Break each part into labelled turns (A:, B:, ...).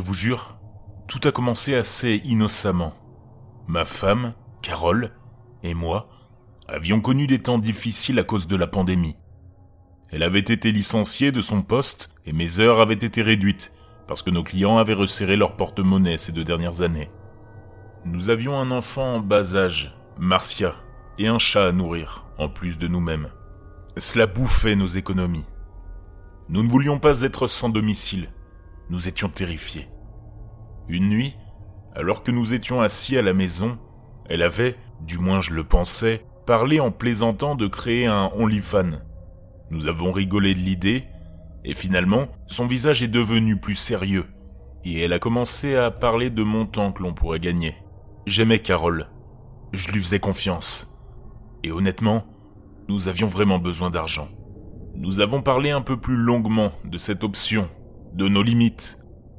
A: vous jure, tout a commencé assez innocemment. Ma femme, Carole, et moi avions connu des temps difficiles à cause de la pandémie. Elle avait été licenciée de son poste et mes heures avaient été réduites parce que nos clients avaient resserré leur porte-monnaie ces deux dernières années. Nous avions un enfant en bas âge, Marcia, et un chat à nourrir, en plus de nous-mêmes. Cela bouffait nos économies. Nous ne voulions pas être sans domicile. Nous étions terrifiés. Une nuit, alors que nous étions assis à la maison, elle avait, du moins je le pensais, parlé en plaisantant de créer un OnlyFans. Nous avons rigolé de l'idée, et finalement, son visage est devenu plus sérieux, et elle a commencé à parler de montants que l'on pourrait gagner. J'aimais Carole. Je lui faisais confiance. Et honnêtement, nous avions vraiment besoin d'argent. Nous avons parlé un peu plus longuement de cette option, de nos limites.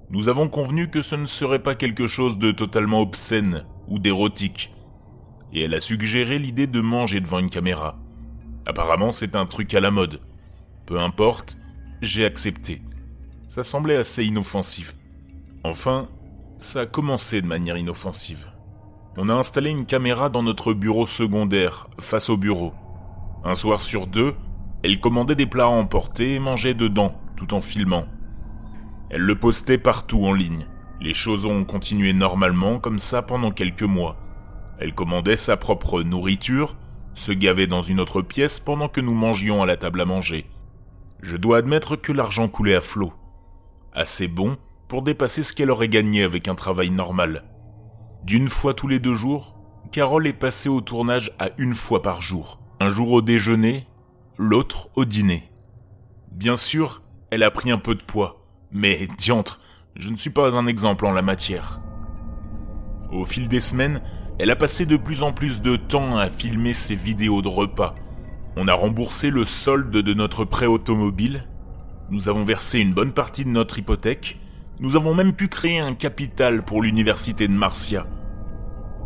A: Nous avons convenu que ce ne serait pas quelque chose de totalement obscène ou d'érotique. Et elle a suggéré l'idée de manger devant une caméra. Apparemment, c'est un truc à la mode. Peu importe, j'ai accepté. Ça semblait assez inoffensif. Enfin, ça a commencé de manière inoffensive. On a installé une caméra dans notre bureau secondaire, face au bureau. Un soir sur deux, elle commandait des plats à emporter et mangeait dedans, tout en filmant. Elle le postait partout en ligne. Les choses ont continué normalement comme ça pendant quelques mois. Elle commandait sa propre nourriture, se gavait dans une autre pièce pendant que nous mangions à la table à manger. Je dois admettre que l'argent coulait à flot. Assez bon pour dépasser ce qu'elle aurait gagné avec un travail normal. D'une fois tous les deux jours, Carole est passée au tournage à une fois par jour. Un jour au déjeuner, l'autre au dîner. Bien sûr, elle a pris un peu de poids, mais diantre, je ne suis pas un exemple en la matière. Au fil des semaines, elle a passé de plus en plus de temps à filmer ses vidéos de repas. On a remboursé le solde de notre prêt automobile, nous avons versé une bonne partie de notre hypothèque, nous avons même pu créer un capital pour l'université de Marcia.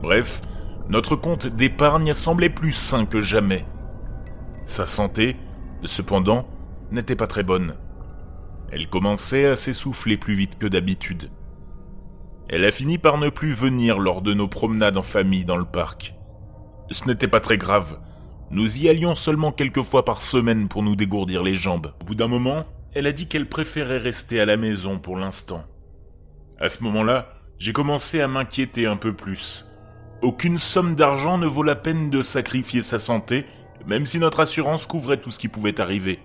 A: Bref, notre compte d'épargne semblait plus sain que jamais. Sa santé, cependant, n'était pas très bonne. Elle commençait à s'essouffler plus vite que d'habitude. Elle a fini par ne plus venir lors de nos promenades en famille dans le parc. Ce n'était pas très grave. Nous y allions seulement quelques fois par semaine pour nous dégourdir les jambes. Au bout d'un moment, elle a dit qu'elle préférait rester à la maison pour l'instant. À ce moment-là, j'ai commencé à m'inquiéter un peu plus. Aucune somme d'argent ne vaut la peine de sacrifier sa santé, même si notre assurance couvrait tout ce qui pouvait arriver.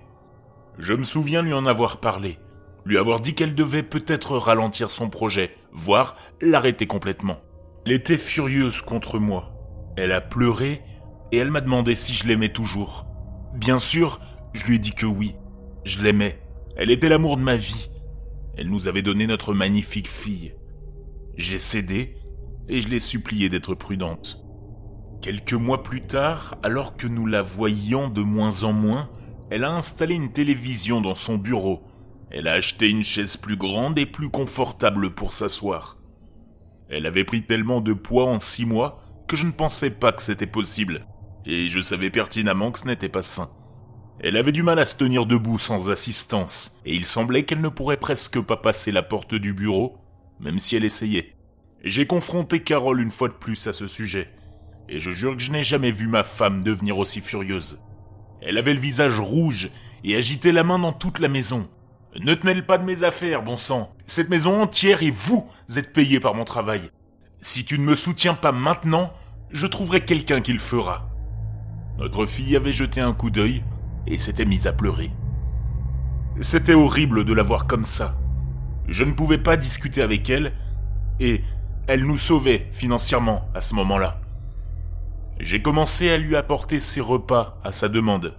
A: Je me souviens lui en avoir parlé, lui avoir dit qu'elle devait peut-être ralentir son projet, voire l'arrêter complètement. Elle était furieuse contre moi. Elle a pleuré et elle m'a demandé si je l'aimais toujours. Bien sûr, je lui ai dit que oui. Je l'aimais. Elle était l'amour de ma vie. Elle nous avait donné notre magnifique fille. J'ai cédé et je l'ai supplié d'être prudente. Quelques mois plus tard, alors que nous la voyions de moins en moins, elle a installé une télévision dans son bureau. Elle a acheté une chaise plus grande et plus confortable pour s'asseoir. Elle avait pris tellement de poids en six mois que je ne pensais pas que c'était possible, et je savais pertinemment que ce n'était pas sain. Elle avait du mal à se tenir debout sans assistance, et il semblait qu'elle ne pourrait presque pas passer la porte du bureau, même si elle essayait. J'ai confronté Carole une fois de plus à ce sujet, et je jure que je n'ai jamais vu ma femme devenir aussi furieuse. Elle avait le visage rouge et agitait la main dans toute la maison. Ne te mêle pas de mes affaires, bon sang. Cette maison entière et vous êtes payés par mon travail. Si tu ne me soutiens pas maintenant, je trouverai quelqu'un qui le fera. Notre fille avait jeté un coup d'œil et s'était mise à pleurer. C'était horrible de la voir comme ça. Je ne pouvais pas discuter avec elle, et elle nous sauvait financièrement à ce moment-là. J'ai commencé à lui apporter ses repas à sa demande.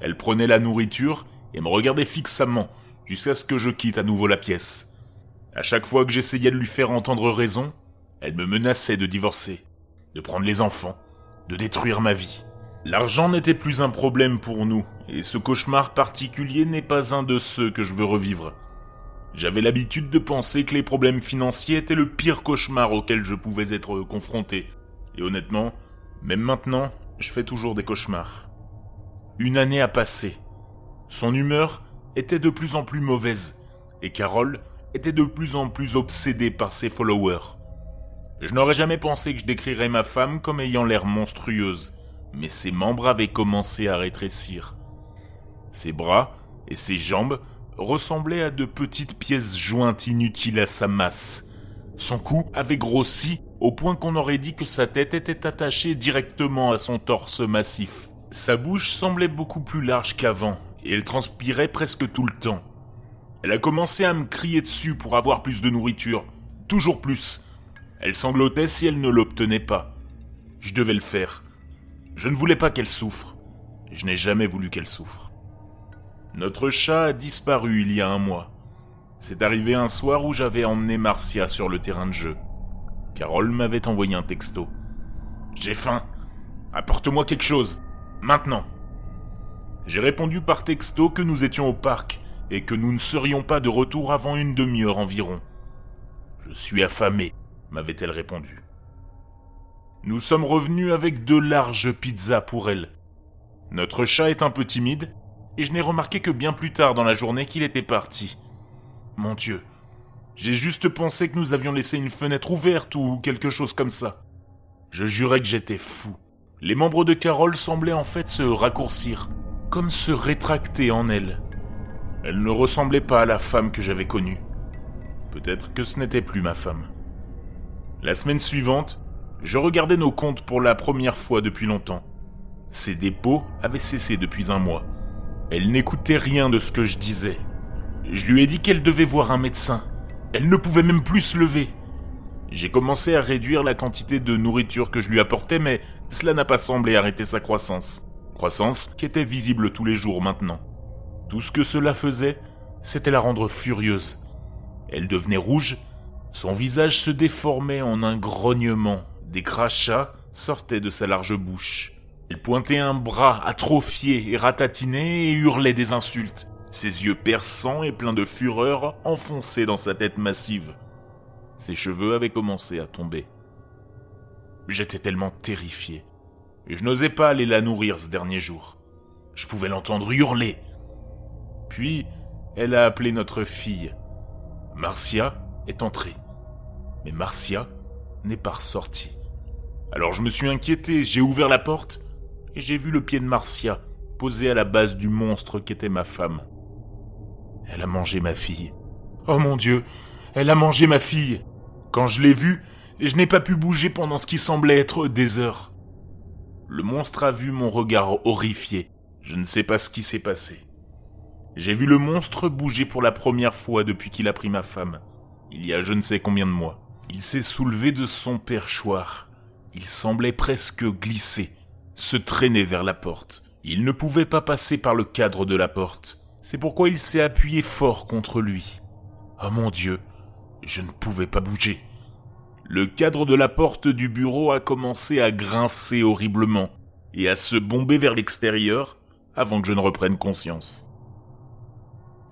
A: Elle prenait la nourriture et me regardait fixement jusqu'à ce que je quitte à nouveau la pièce. À chaque fois que j'essayais de lui faire entendre raison, elle me menaçait de divorcer, de prendre les enfants, de détruire ma vie. L'argent n'était plus un problème pour nous, et ce cauchemar particulier n'est pas un de ceux que je veux revivre. J'avais l'habitude de penser que les problèmes financiers étaient le pire cauchemar auquel je pouvais être confronté. Et honnêtement, même maintenant, je fais toujours des cauchemars. Une année a passé. Son humeur était de plus en plus mauvaise, et Carole était de plus en plus obsédé par ses followers. Je n'aurais jamais pensé que je décrirais ma femme comme ayant l'air monstrueuse, mais ses membres avaient commencé à rétrécir. Ses bras et ses jambes ressemblaient à de petites pièces jointes inutiles à sa masse. Son cou avait grossi au point qu'on aurait dit que sa tête était attachée directement à son torse massif. Sa bouche semblait beaucoup plus large qu'avant, et elle transpirait presque tout le temps. Elle a commencé à me crier dessus pour avoir plus de nourriture, toujours plus. Elle sanglotait si elle ne l'obtenait pas. Je devais le faire. Je ne voulais pas qu'elle souffre. Je n'ai jamais voulu qu'elle souffre. Notre chat a disparu il y a un mois. C'est arrivé un soir où j'avais emmené Marcia sur le terrain de jeu. Carole m'avait envoyé un texto. J'ai faim. Apporte-moi quelque chose. Maintenant. J'ai répondu par texto que nous étions au parc et que nous ne serions pas de retour avant une demi-heure environ. Je suis affamé, m'avait-elle répondu. Nous sommes revenus avec deux larges pizzas pour elle. Notre chat est un peu timide, et je n'ai remarqué que bien plus tard dans la journée qu'il était parti. Mon Dieu, j'ai juste pensé que nous avions laissé une fenêtre ouverte ou quelque chose comme ça. Je jurais que j'étais fou. Les membres de Carole semblaient en fait se raccourcir, comme se rétracter en elle. Elle ne ressemblait pas à la femme que j'avais connue. Peut-être que ce n'était plus ma femme. La semaine suivante, je regardais nos comptes pour la première fois depuis longtemps. Ses dépôts avaient cessé depuis un mois. Elle n'écoutait rien de ce que je disais. Je lui ai dit qu'elle devait voir un médecin. Elle ne pouvait même plus se lever. J'ai commencé à réduire la quantité de nourriture que je lui apportais, mais cela n'a pas semblé arrêter sa croissance. Croissance qui était visible tous les jours maintenant. Tout ce que cela faisait, c'était la rendre furieuse. Elle devenait rouge, son visage se déformait en un grognement, des crachats sortaient de sa large bouche. Elle pointait un bras atrophié et ratatiné et hurlait des insultes ses yeux perçants et pleins de fureur enfoncés dans sa tête massive. Ses cheveux avaient commencé à tomber. J'étais tellement terrifié. Je n'osais pas aller la nourrir ce dernier jour. Je pouvais l'entendre hurler. Puis, elle a appelé notre fille. Marcia est entrée. Mais Marcia n'est pas ressortie. Alors je me suis inquiété, j'ai ouvert la porte et j'ai vu le pied de Marcia posé à la base du monstre qu'était ma femme. Elle a mangé ma fille. Oh mon Dieu, elle a mangé ma fille. Quand je l'ai vue, je n'ai pas pu bouger pendant ce qui semblait être des heures. Le monstre a vu mon regard horrifié. Je ne sais pas ce qui s'est passé. J'ai vu le monstre bouger pour la première fois depuis qu'il a pris ma femme, il y a je ne sais combien de mois. Il s'est soulevé de son perchoir. Il semblait presque glisser, se traîner vers la porte. Il ne pouvait pas passer par le cadre de la porte. C'est pourquoi il s'est appuyé fort contre lui. Oh mon Dieu, je ne pouvais pas bouger. Le cadre de la porte du bureau a commencé à grincer horriblement et à se bomber vers l'extérieur avant que je ne reprenne conscience.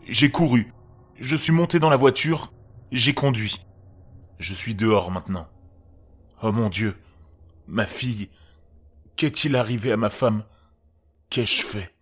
A: J'ai couru, je suis monté dans la voiture, j'ai conduit. Je suis dehors maintenant. Oh mon Dieu, ma fille, qu'est-il arrivé à ma femme? Qu'ai-je fait?